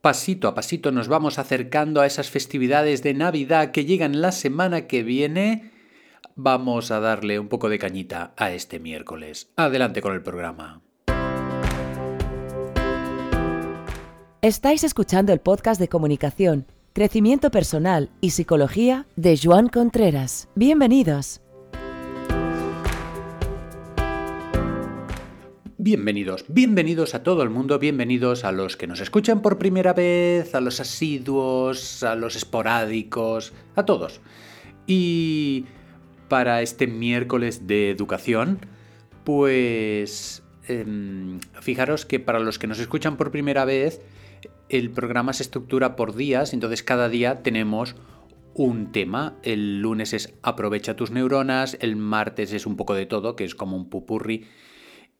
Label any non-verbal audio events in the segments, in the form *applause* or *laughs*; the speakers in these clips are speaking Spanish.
pasito a pasito nos vamos acercando a esas festividades de Navidad que llegan la semana que viene, vamos a darle un poco de cañita a este miércoles. Adelante con el programa. Estáis escuchando el podcast de comunicación, crecimiento personal y psicología de Joan Contreras. Bienvenidos. Bienvenidos, bienvenidos a todo el mundo, bienvenidos a los que nos escuchan por primera vez, a los asiduos, a los esporádicos, a todos. Y para este miércoles de educación, pues em, fijaros que para los que nos escuchan por primera vez, el programa se estructura por días, entonces cada día tenemos un tema. El lunes es aprovecha tus neuronas, el martes es un poco de todo, que es como un pupurri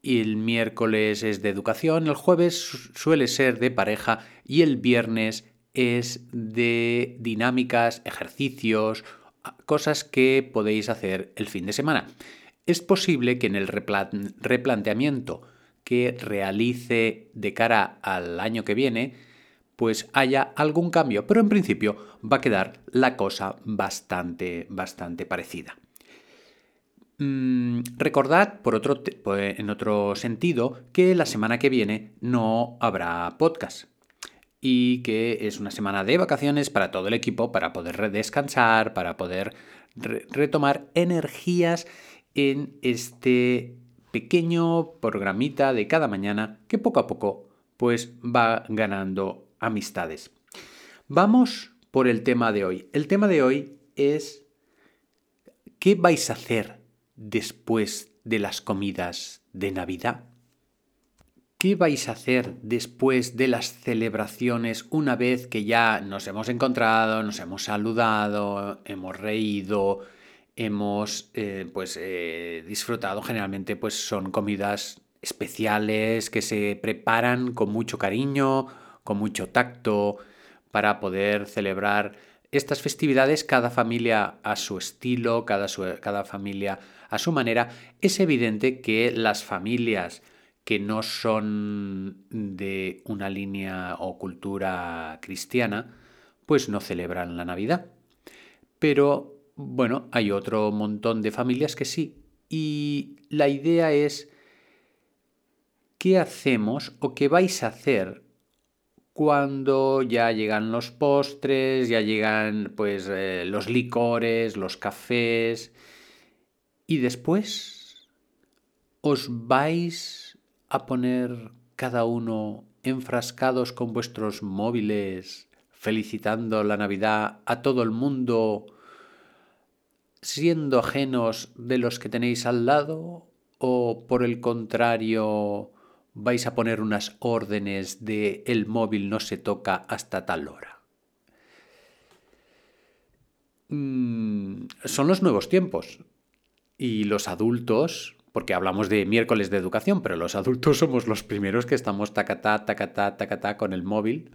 y el miércoles es de educación, el jueves suele ser de pareja y el viernes es de dinámicas, ejercicios, cosas que podéis hacer el fin de semana. Es posible que en el replanteamiento que realice de cara al año que viene, pues haya algún cambio, pero en principio va a quedar la cosa bastante, bastante parecida. Mm, recordad, por otro, en otro sentido, que la semana que viene no habrá podcast y que es una semana de vacaciones para todo el equipo, para poder descansar, para poder retomar energías en este pequeño programita de cada mañana que poco a poco pues va ganando amistades. Vamos por el tema de hoy. El tema de hoy es ¿qué vais a hacer después de las comidas de Navidad? ¿Qué vais a hacer después de las celebraciones una vez que ya nos hemos encontrado, nos hemos saludado, hemos reído, hemos eh, pues, eh, disfrutado? Generalmente pues, son comidas especiales que se preparan con mucho cariño, con mucho tacto, para poder celebrar estas festividades, cada familia a su estilo, cada, cada familia a su manera, es evidente que las familias que no son de una línea o cultura cristiana, pues no celebran la Navidad. Pero bueno, hay otro montón de familias que sí. Y la idea es, ¿qué hacemos o qué vais a hacer cuando ya llegan los postres, ya llegan pues eh, los licores, los cafés y después os vais a poner cada uno enfrascados con vuestros móviles, felicitando la Navidad a todo el mundo, siendo ajenos de los que tenéis al lado, o por el contrario, vais a poner unas órdenes de el móvil no se toca hasta tal hora. Mm, son los nuevos tiempos. Y los adultos, porque hablamos de miércoles de educación, pero los adultos somos los primeros que estamos tacatá, tacatá, tacatá con el móvil.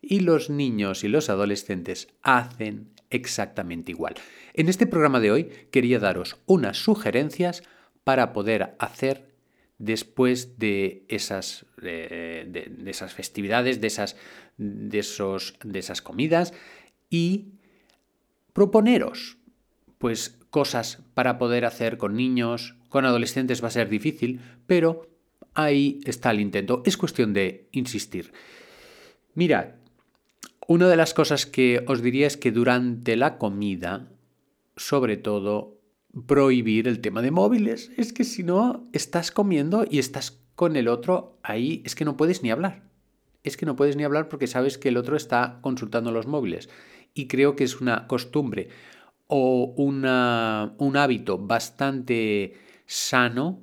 Y los niños y los adolescentes hacen exactamente igual. En este programa de hoy quería daros unas sugerencias para poder hacer después de esas, de, esas festividades, de esas, de, esos, de esas comidas y proponeros pues cosas para poder hacer con niños, con adolescentes va a ser difícil, pero ahí está el intento. Es cuestión de insistir. Mirad, una de las cosas que os diría es que durante la comida, sobre todo, prohibir el tema de móviles. Es que si no, estás comiendo y estás con el otro ahí, es que no puedes ni hablar. Es que no puedes ni hablar porque sabes que el otro está consultando los móviles. Y creo que es una costumbre o un hábito bastante sano,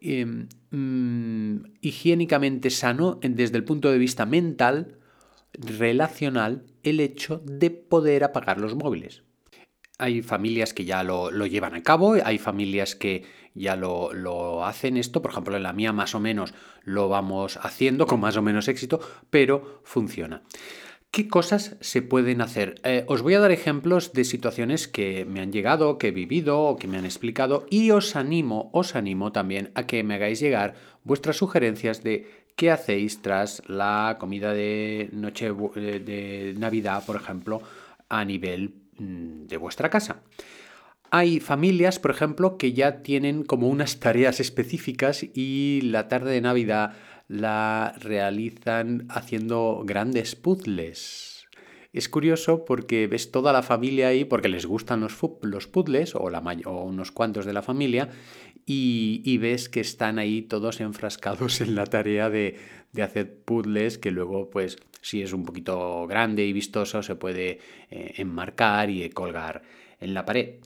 em, mm, higiénicamente sano desde el punto de vista mental, relacional, el hecho de poder apagar los móviles. Hay familias que ya lo, llevan a cabo, hay familias que ya lo, lo, hacen esto, por ejemplo en la mía más o menos lo vamos haciendo con más o menos éxito, pero funciona. ¿Qué cosas se pueden hacer? Eh, os voy a dar ejemplos de situaciones que me han llegado, que he vivido o que me han explicado y os animo, os animo también a que me hagáis llegar vuestras sugerencias de ¿Qué hacéis tras la comida de noche de Navidad, por ejemplo, a nivel mm, de vuestra casa? Hay familias, por ejemplo, que ya tienen como unas tareas específicas y la tarde de Navidad la realizan haciendo grandes puzzles. Es curioso porque ves toda la familia ahí, porque les gustan los, puzzles, o, la, o unos cuantos de la familia, y, ves que están ahí todos enfrascados en la tarea de, hacer puzzles que luego, pues, si es un poquito grande y vistoso, se puede eh, enmarcar y colgar en la pared.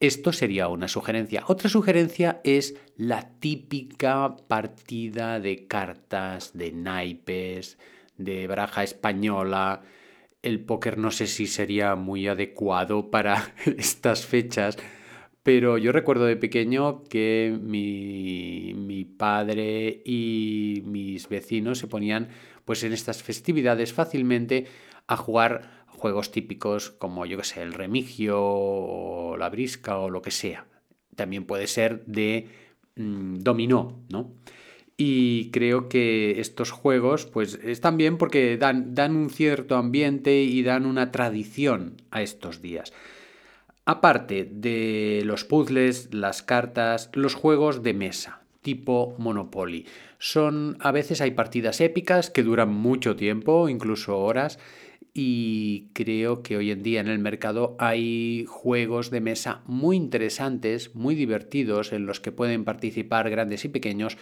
Esto sería una sugerencia. Otra sugerencia es la típica partida de cartas, de naipes, de baraja española. El póker no sé si sería muy adecuado para *laughs* estas fechas, pero yo recuerdo de pequeño que mi, mi, padre y mis vecinos se ponían pues en estas festividades fácilmente a jugar juegos típicos como yo que sé, el remigio o la brisca o lo que sea. También puede ser de mm, dominó, ¿no? Y creo que estos juegos pues están bien porque dan, dan un cierto ambiente y dan una tradición a estos días. Aparte de los puzzles, las cartas, los juegos de mesa, tipo Monopoly. Son, a veces hay partidas épicas que duran mucho tiempo, incluso horas, y creo que hoy en día en el mercado hay juegos de mesa muy interesantes, muy divertidos, en los que pueden participar grandes y pequeños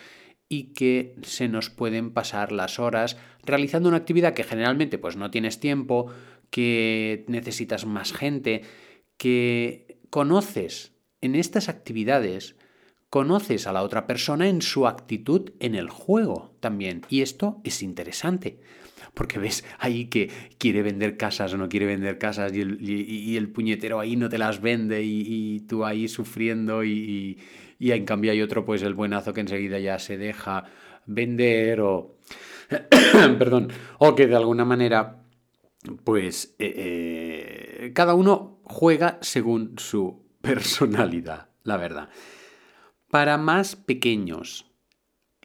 y que se nos pueden pasar las horas realizando una actividad que generalmente pues no tienes tiempo, que necesitas más gente, que conoces en estas actividades, conoces a la otra persona en su actitud en el juego también. Y esto es interesante. Porque ves ahí que quiere vender casas o no quiere vender casas y el, puñetero ahí no te las vende y, tú ahí sufriendo y, en cambio hay otro, pues el buenazo que enseguida ya se deja vender o... *coughs* Perdón, o que de alguna manera pues eh, eh, cada uno juega según su *laughs* personalidad, la verdad. Para más pequeños,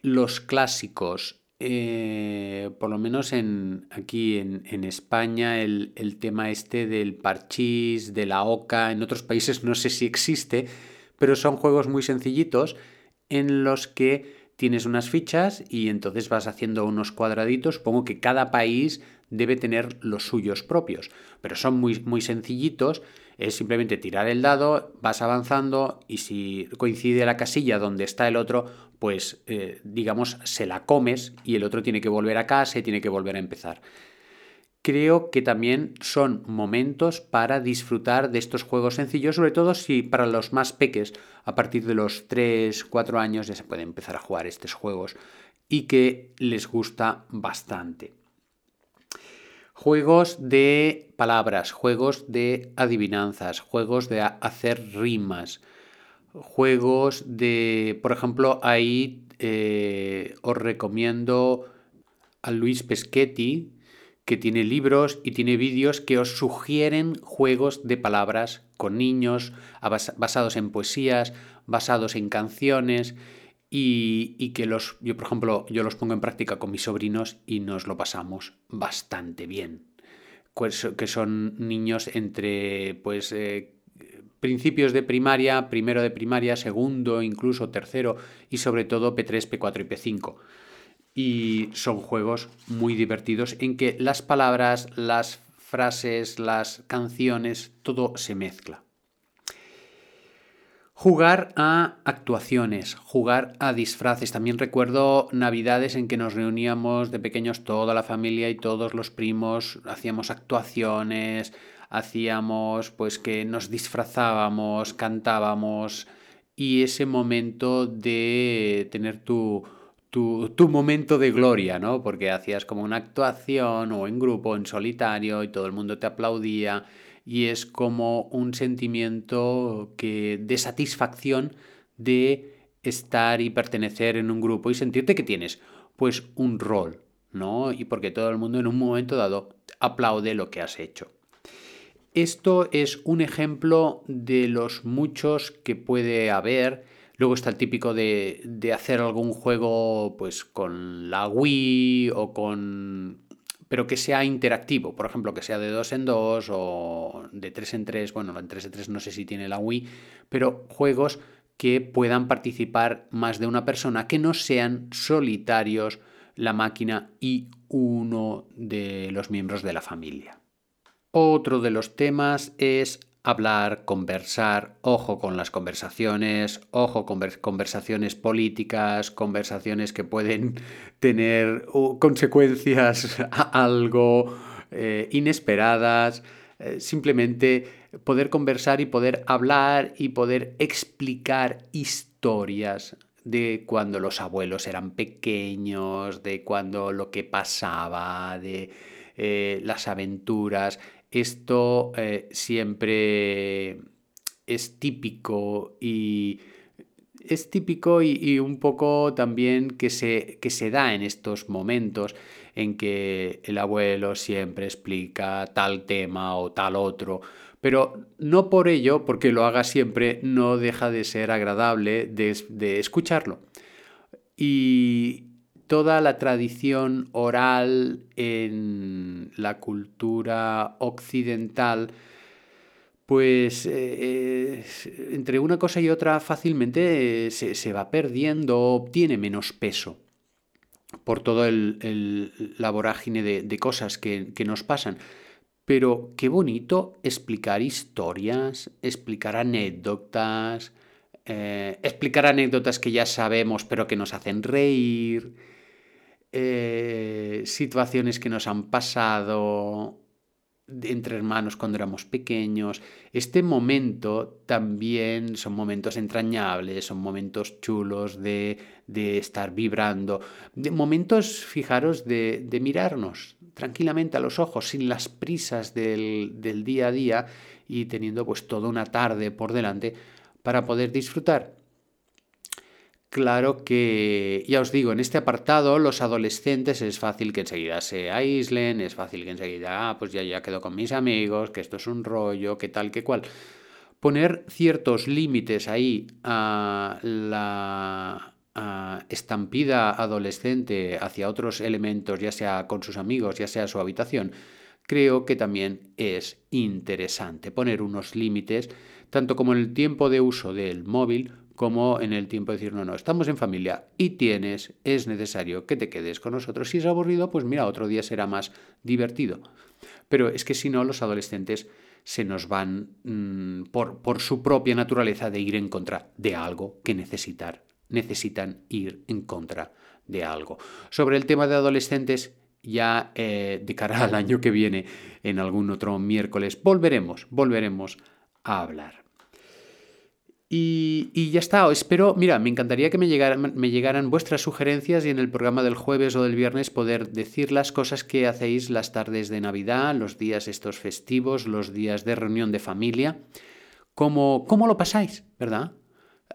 los clásicos, eh, por lo menos en, aquí en, España, el, el, tema este del parchís, de la oca, en otros países no sé si existe, pero son juegos muy sencillitos en los que tienes unas fichas y entonces vas haciendo unos cuadraditos. Supongo que cada país debe tener los suyos propios, pero son muy, muy sencillitos. Es simplemente tirar el dado, vas avanzando y si coincide la casilla donde está el otro, pues eh, digamos se la comes y el otro tiene que volver a casa y tiene que volver a empezar. Creo que también son momentos para disfrutar de estos juegos sencillos, sobre todo si para los más peques, a partir de los 3, 4 años ya se puede empezar a jugar estos juegos y que les gusta bastante. Juegos de palabras, juegos de adivinanzas, juegos de hacer rimas, juegos de, por ejemplo, ahí eh, os recomiendo a Luis Peschetti, que tiene libros y tiene vídeos que os sugieren juegos de palabras con niños, basados en poesías, basados en canciones y, que los, yo por ejemplo, yo los pongo en práctica con mis sobrinos y nos lo pasamos bastante bien. Pues, que son niños entre pues eh, principios de primaria, primero de primaria, segundo, incluso tercero y sobre todo P3, P4 y P5 y son juegos muy divertidos en que las palabras, las frases, las canciones, todo se mezcla. Jugar a actuaciones, jugar a disfraces. También recuerdo navidades en que nos reuníamos de pequeños toda la familia y todos los primos, hacíamos actuaciones, hacíamos pues que nos disfrazábamos, cantábamos y ese momento de tener tu tu, momento de gloria, ¿no? Porque hacías como una actuación o en grupo, en solitario, y todo el mundo te aplaudía, y es como un sentimiento que, de satisfacción de estar y pertenecer en un grupo y sentirte que tienes pues un rol, ¿no? Y porque todo el mundo en un momento dado aplaude lo que has hecho. Esto es un ejemplo de los muchos que puede haber Luego está el típico de, de hacer algún juego pues con la Wii o con pero que sea interactivo, por ejemplo, que sea de dos en dos o de tres en tres, bueno, en tres en tres no sé si tiene la Wii, pero juegos que puedan participar más de una persona, que no sean solitarios la máquina y uno de los miembros de la familia. Otro de los temas es hablar, conversar, ojo con las conversaciones, ojo con conversaciones políticas, conversaciones que pueden *laughs* tener consecuencias algo eh, inesperadas, eh, simplemente poder conversar y poder hablar y poder explicar historias de cuando los abuelos eran pequeños, de cuando lo que pasaba, de eh, las aventuras. Esto eh, siempre es típico y es típico y, un poco también que se, que se da en estos momentos en que el abuelo siempre explica tal tema o tal otro, pero no por ello, porque lo haga siempre, no deja de ser agradable de, de escucharlo. Y toda la tradición oral en la cultura occidental, pues eh, entre una cosa y otra fácilmente se, va perdiendo, tiene menos peso por todo el, la vorágine de, cosas que, nos pasan. Pero qué bonito explicar historias, explicar anécdotas, eh, explicar anécdotas que ya sabemos pero que nos hacen reír, eh, situaciones que nos han pasado entre hermanos cuando éramos pequeños. Este momento también son momentos entrañables, son momentos chulos de, estar vibrando, de momentos, fijaros, de, mirarnos tranquilamente a los ojos, sin las prisas del, del día a día y teniendo pues toda una tarde por delante para poder disfrutar. Claro que, ya os digo, en este apartado los adolescentes es fácil que enseguida se aíslen, es fácil que enseguida, ah, pues ya, ya quedo con mis amigos, que esto es un rollo, que tal, que cual. Poner ciertos límites ahí a la estampida adolescente hacia otros elementos, ya sea con sus amigos, ya sea su habitación, creo que también es interesante poner unos límites, tanto como en el tiempo de uso del móvil, como en el tiempo de decir, no, no, estamos en familia y tienes, es necesario que te quedes con nosotros. Si es aburrido, pues mira, otro día será más divertido. Pero es que si no, los adolescentes se nos van mm, por, por, su propia naturaleza de ir en contra de algo que necesitar, necesitan ir en contra de algo. Sobre el tema de adolescentes, ya eh, de cara al año que viene, en algún otro miércoles, volveremos, volveremos a hablar. Y, ya está, espero, mira, me encantaría que me llegaran, me llegaran vuestras sugerencias y en el programa del jueves o del viernes poder decir las cosas que hacéis las tardes de Navidad, los días estos festivos, los días de reunión de familia, cómo, cómo lo pasáis, ¿verdad?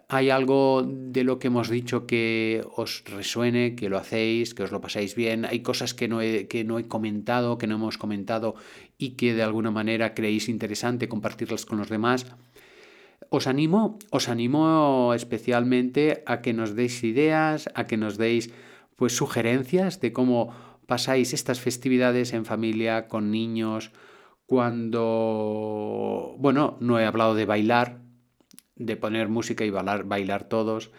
¿Hay algo de lo que hemos dicho que os resuene, que lo hacéis, que os lo pasáis bien? ¿Hay cosas que no he, que no he comentado, que no hemos comentado y que de alguna manera creéis interesante compartirlas con los demás? Os animo, os animo especialmente a que nos deis ideas, a que nos deis pues sugerencias de cómo pasáis estas festividades en familia con niños cuando bueno, no he hablado de bailar, de poner música y bailar, bailar todos.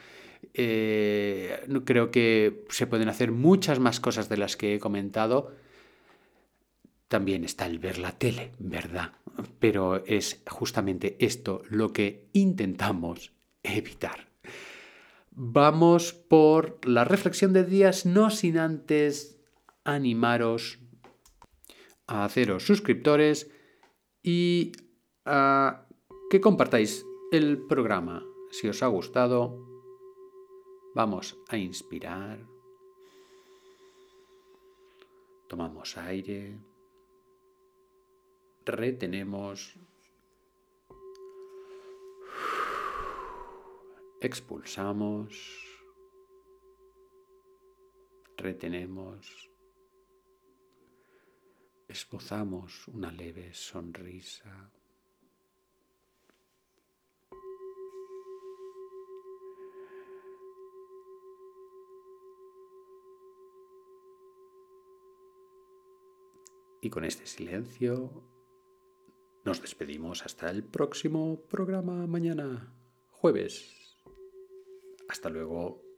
Eh, creo que se pueden hacer muchas más cosas de las que he comentado también está el ver la tele, ¿verdad? Pero es justamente esto lo que intentamos evitar. Vamos por la reflexión de días, no sin antes animaros a haceros suscriptores y a que compartáis el programa. Si os ha gustado, vamos a inspirar. Tomamos aire retenemos, expulsamos, retenemos, esbozamos una leve sonrisa. Y con este silencio nos despedimos hasta el próximo programa mañana, jueves. Hasta luego.